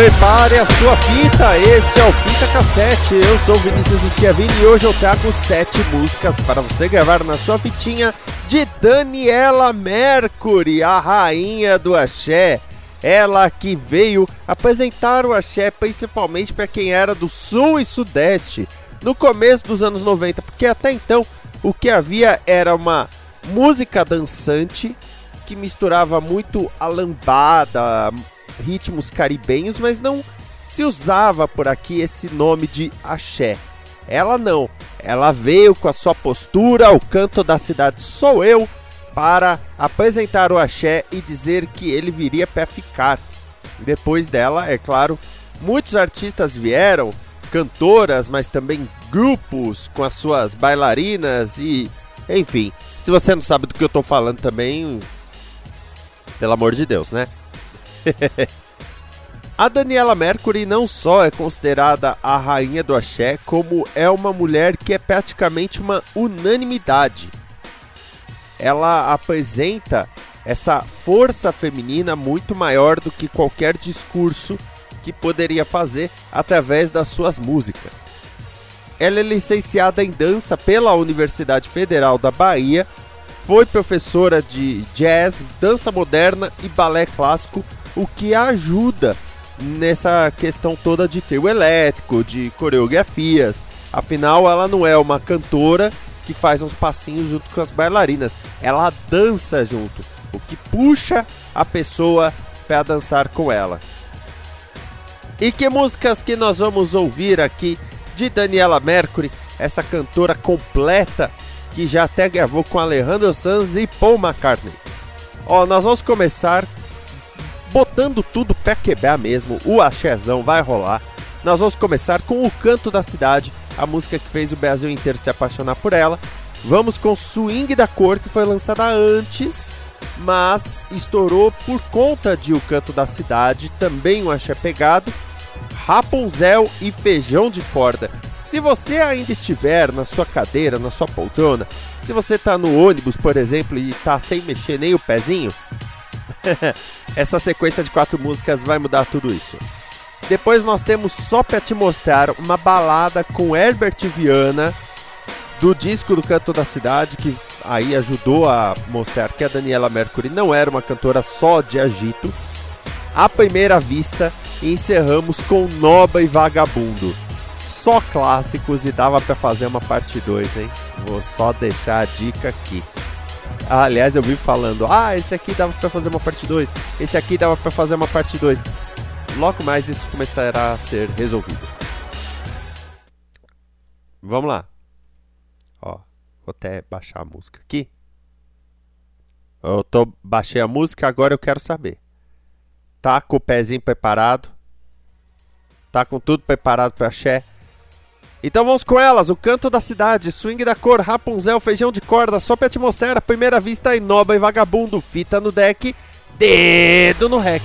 Prepare a sua fita, este é o Fita Cassete. Eu sou Vinícius Schiavini e hoje eu trago sete músicas para você gravar na sua fitinha de Daniela Mercury, a rainha do axé. Ela que veio apresentar o axé principalmente para quem era do sul e sudeste no começo dos anos 90, porque até então o que havia era uma música dançante que misturava muito a lambada, ritmos caribenhos, mas não se usava por aqui esse nome de axé. Ela não, ela veio com a sua postura, o canto da cidade sou eu, para apresentar o axé e dizer que ele viria para ficar. Depois dela, é claro, muitos artistas vieram, cantoras, mas também grupos com as suas bailarinas e, enfim. Se você não sabe do que eu estou falando também, pelo amor de Deus, né? a Daniela Mercury não só é considerada a rainha do axé, como é uma mulher que é praticamente uma unanimidade. Ela apresenta essa força feminina muito maior do que qualquer discurso que poderia fazer através das suas músicas. Ela é licenciada em dança pela Universidade Federal da Bahia, foi professora de jazz, dança moderna e balé clássico o que ajuda nessa questão toda de trio elétrico, de coreografias. Afinal, ela não é uma cantora que faz uns passinhos junto com as bailarinas, ela dança junto, o que puxa a pessoa para dançar com ela. E que músicas que nós vamos ouvir aqui de Daniela Mercury, essa cantora completa que já até gravou com Alejandro Sanz e Paul McCartney. Ó, nós vamos começar botando tudo pé quebrar mesmo, o axézão vai rolar. Nós vamos começar com o Canto da Cidade, a música que fez o Brasil inteiro se apaixonar por ela. Vamos com Swing da Cor, que foi lançada antes, mas estourou por conta de O Canto da Cidade, também um axé pegado. Rapunzel e Feijão de Corda. Se você ainda estiver na sua cadeira, na sua poltrona, se você está no ônibus, por exemplo, e está sem mexer nem o pezinho, Essa sequência de quatro músicas vai mudar tudo isso. Depois nós temos só para te mostrar uma balada com Herbert Viana do disco do Canto da Cidade, que aí ajudou a mostrar que a Daniela Mercury não era uma cantora só de agito. À primeira vista, encerramos com Noba e Vagabundo. Só clássicos e dava para fazer uma parte 2, hein? Vou só deixar a dica aqui. Ah, aliás, eu vi falando, ah, esse aqui dava para fazer uma parte 2, esse aqui dava para fazer uma parte 2. Logo mais isso começará a ser resolvido. Vamos lá. Ó, vou até baixar a música aqui. Eu tô, baixei a música, agora eu quero saber. Tá com o pezinho preparado? Tá com tudo preparado para axé? Então vamos com elas, o canto da cidade, swing da cor, Rapunzel, feijão de corda, só pra te mostrar a primeira vista inoba e vagabundo, fita no deck, dedo no rec.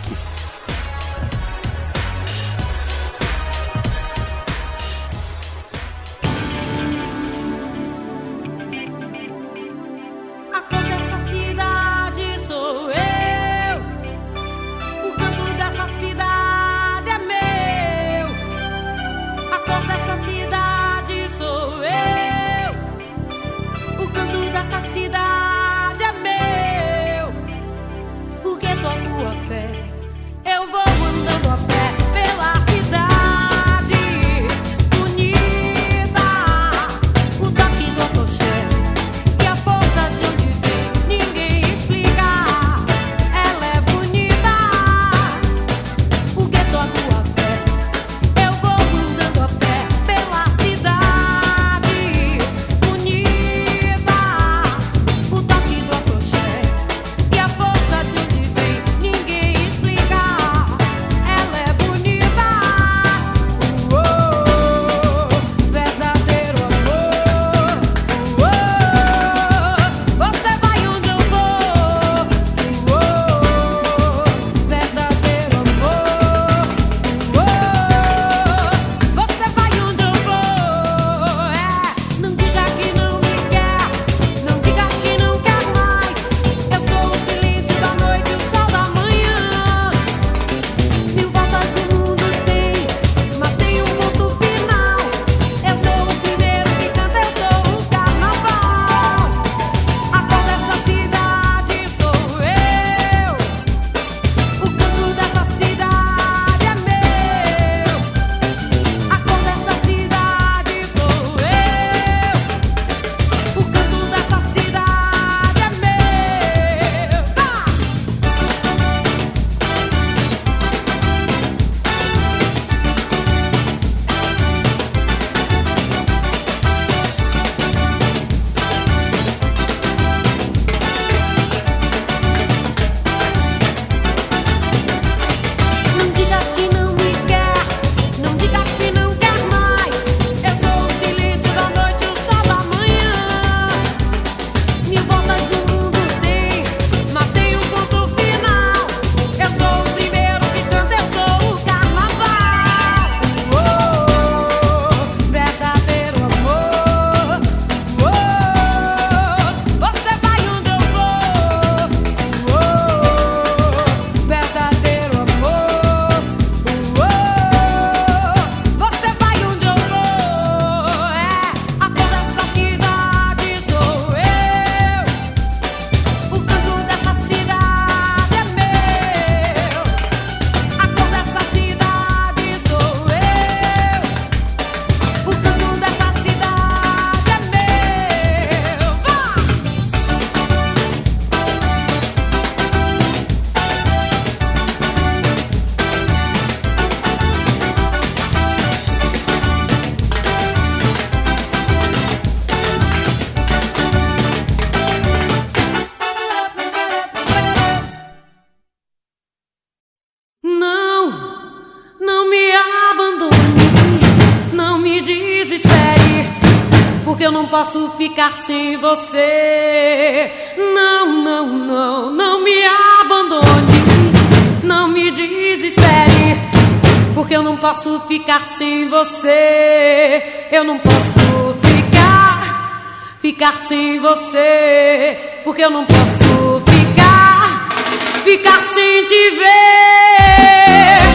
não posso ficar sem você. Não, não, não, não me abandone. Não me desespere, porque eu não posso ficar sem você. Eu não posso ficar, ficar sem você, porque eu não posso ficar, ficar sem te ver.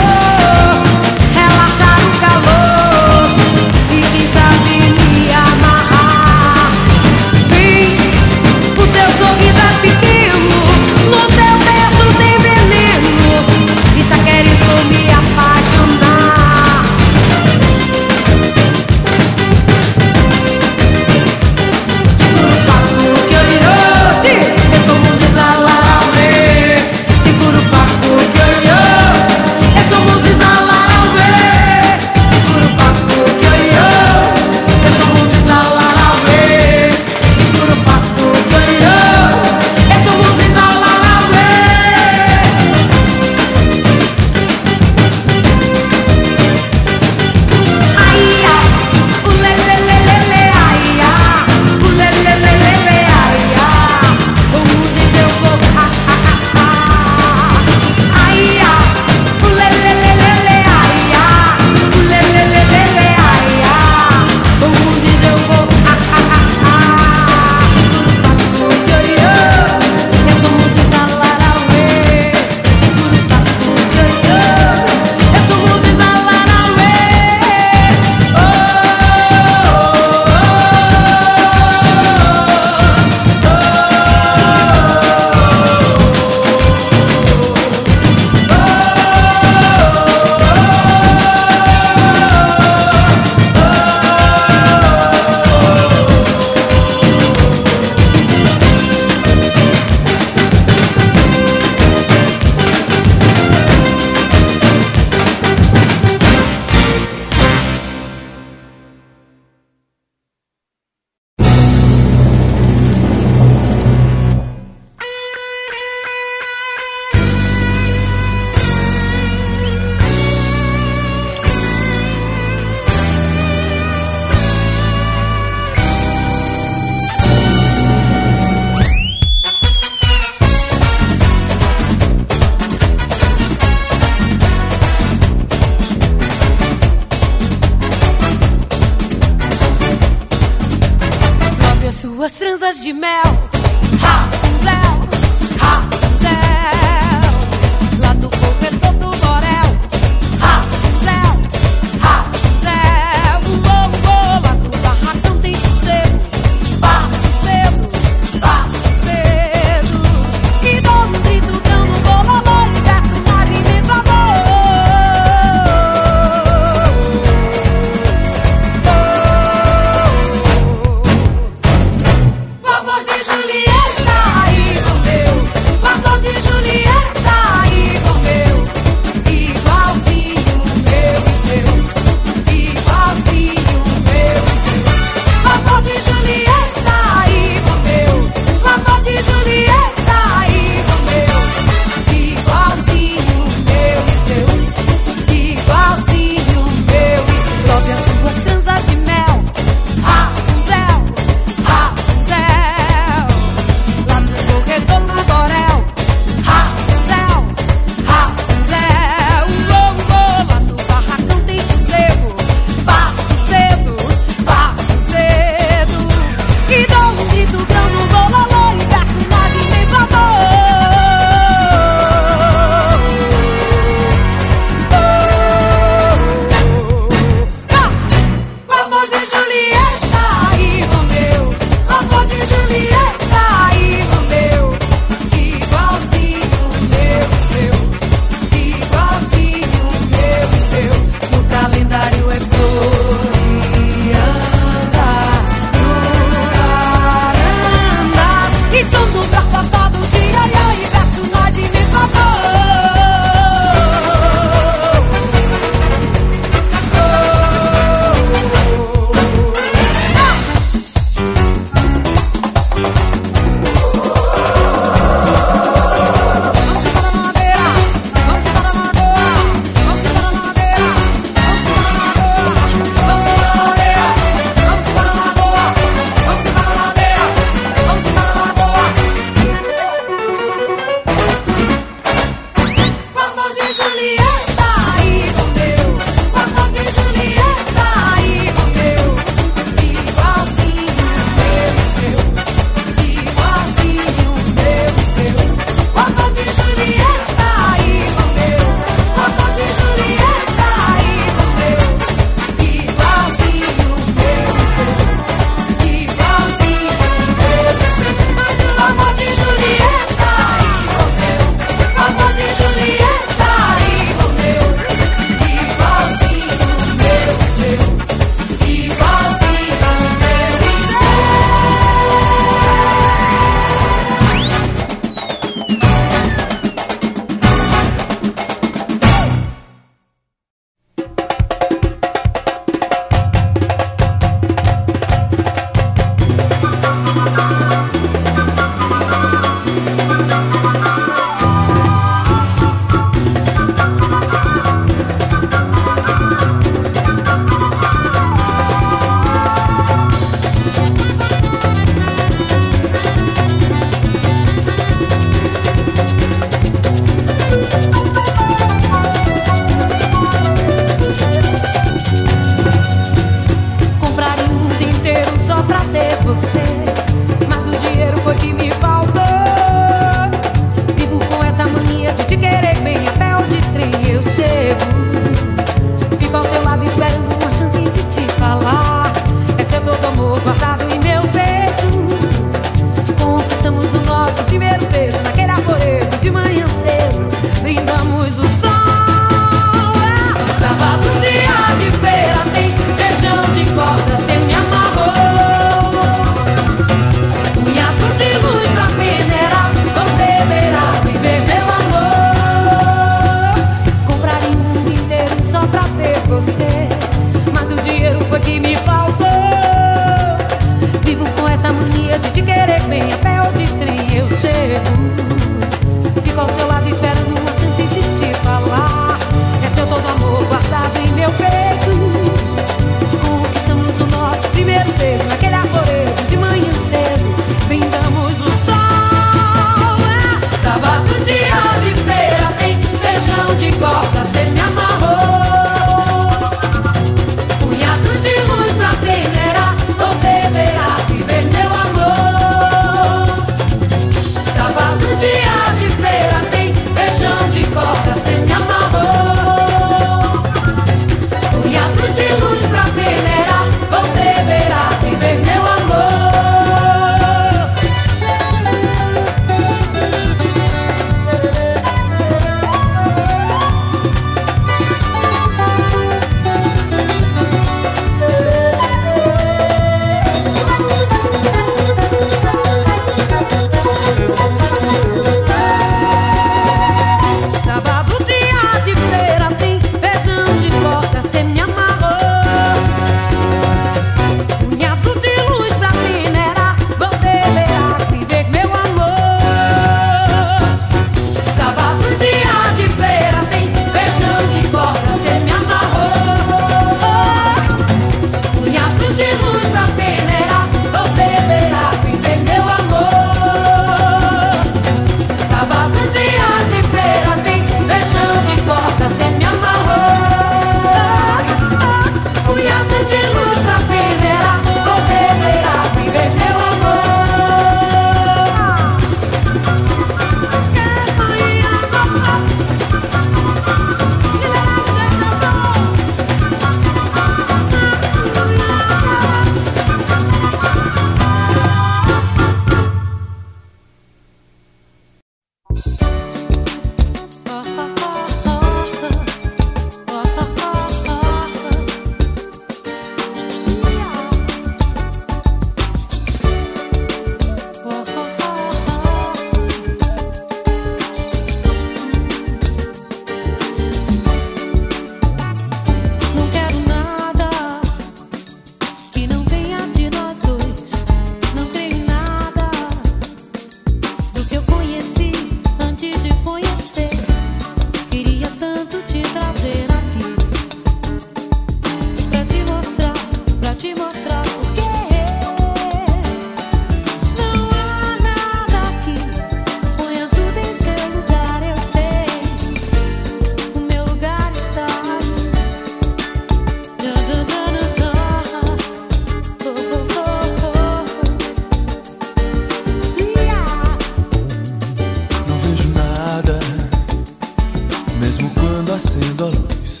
quando acendo a luz.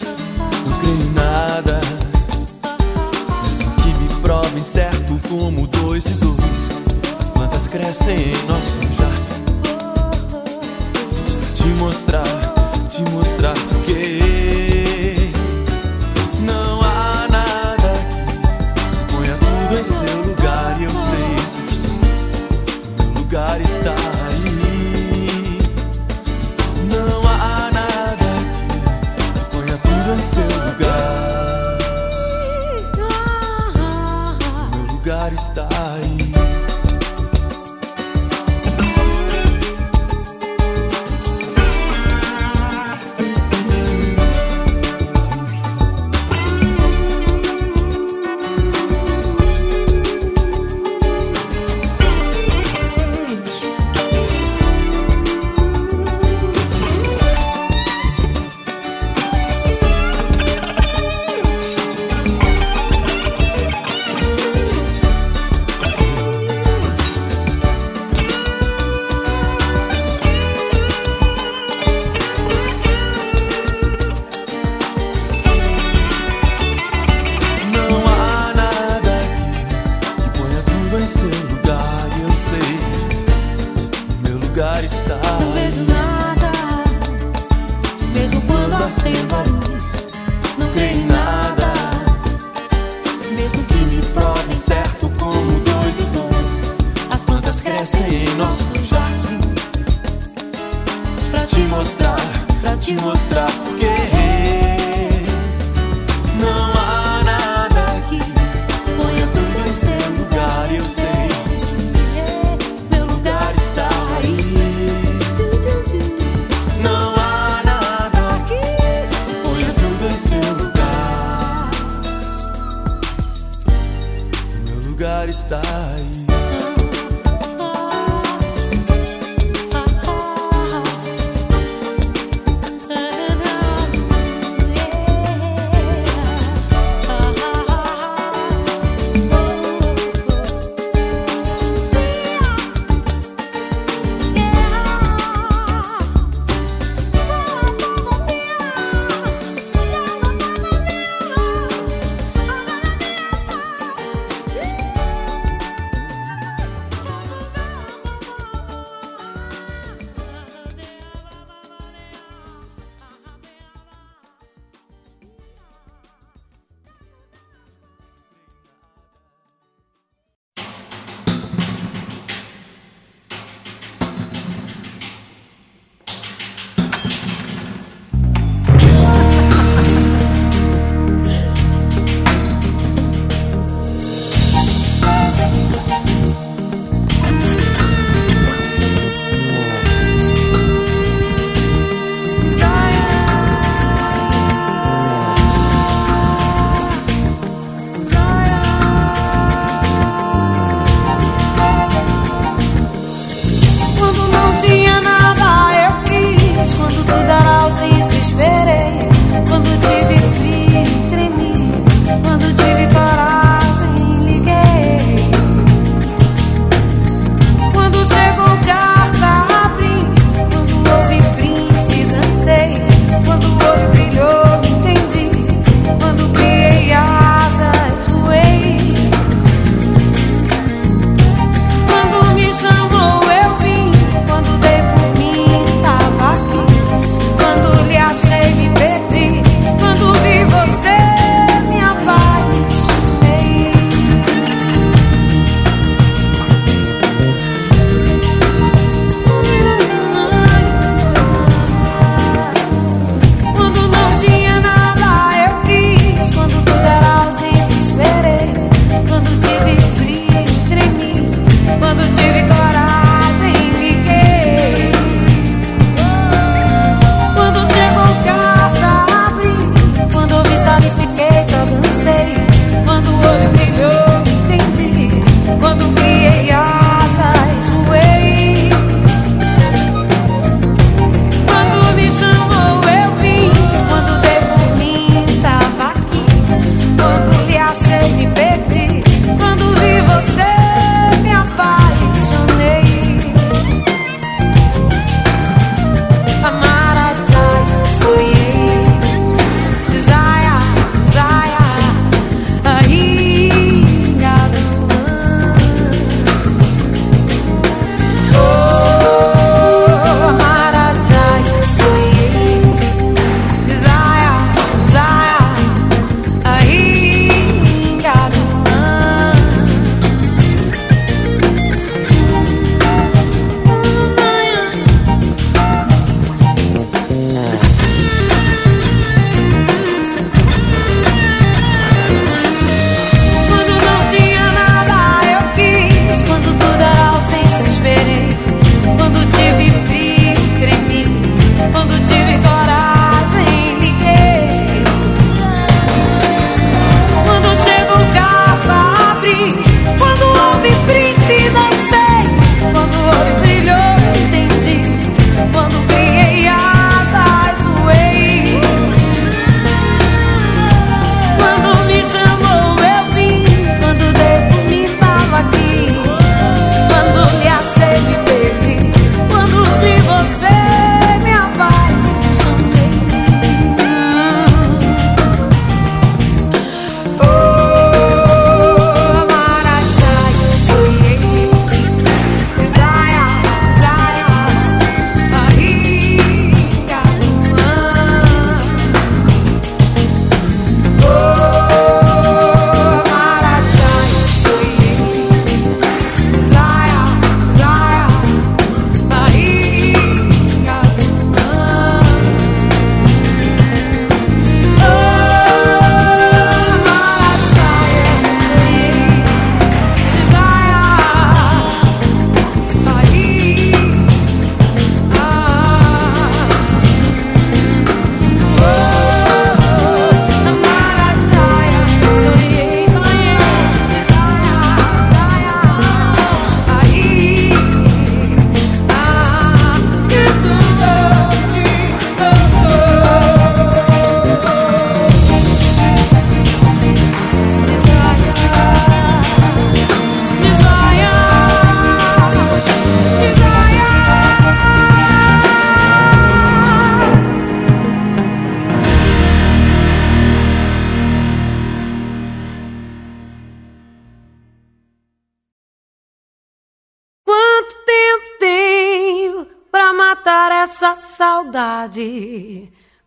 Não creio em nada, mesmo que me prove certo como dois e dois. As plantas crescem em nosso jardim. Te mostrar, te mostrar.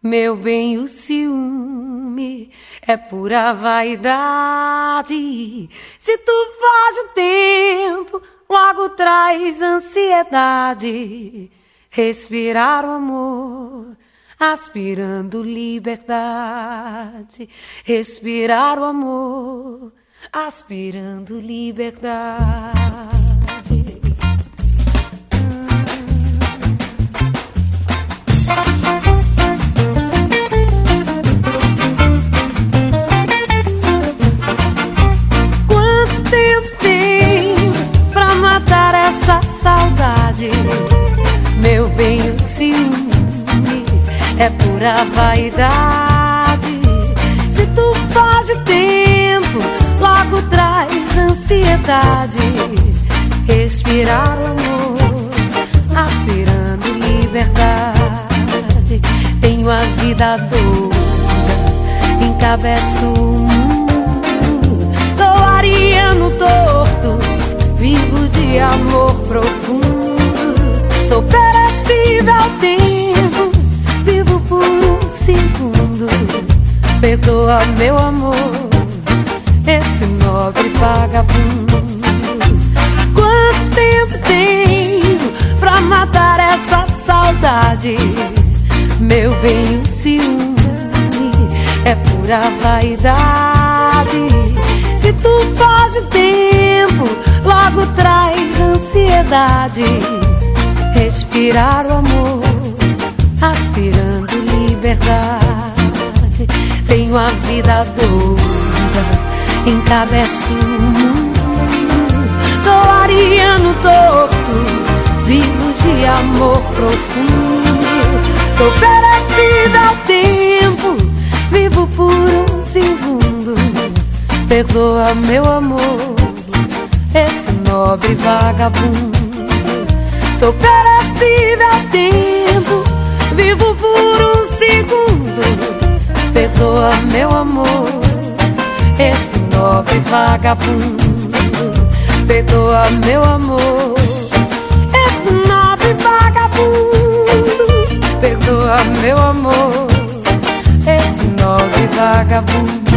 Meu bem, o ciúme é pura vaidade. Se tu foge o tempo, logo traz ansiedade. Respirar o amor, aspirando liberdade. Respirar o amor, aspirando liberdade. É pura vaidade. Se tu foge o tempo, logo traz ansiedade. Respirar o amor, aspirando liberdade. Tenho a vida doida, encabeço o mundo. Perdoa meu amor, esse nobre vagabundo. Quanto tempo tenho pra matar essa saudade? Meu bem, o ciúme é pura vaidade. Se tu foge o tempo, logo traz ansiedade. Respirar o amor, aspirando liberdade. Tenho a vida doida, encabeço o mundo. Sou ariano torto, vivo de amor profundo. Sou perecível ao tempo, vivo por um segundo. Perdoa meu amor, esse nobre vagabundo. Sou perecível ao tempo, vivo por um segundo. Perdoa meu amor, esse nobre vagabundo. Perdoa meu amor, esse nobre vagabundo. Perdoa meu amor, esse nobre vagabundo.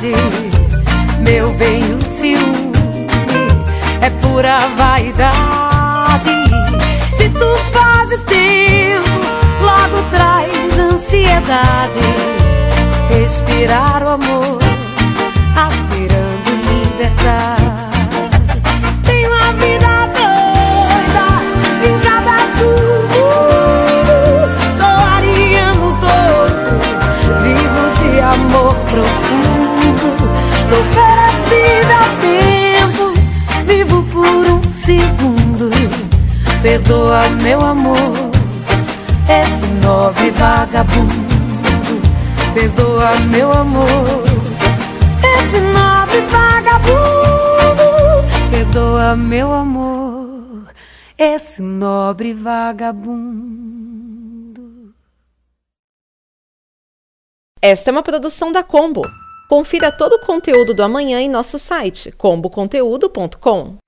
Saudade? Meu bem, o ciúme é pura vaidade. Se tu faz o tempo, logo traz ansiedade. Respirar o amor, Perdoa meu amor, esse nobre vagabundo. Perdoa meu amor, esse nobre vagabundo. Perdoa meu amor, esse nobre vagabundo. Esta é uma produção da Combo. Confira todo o conteúdo do amanhã em nosso site comboconteúdo.com.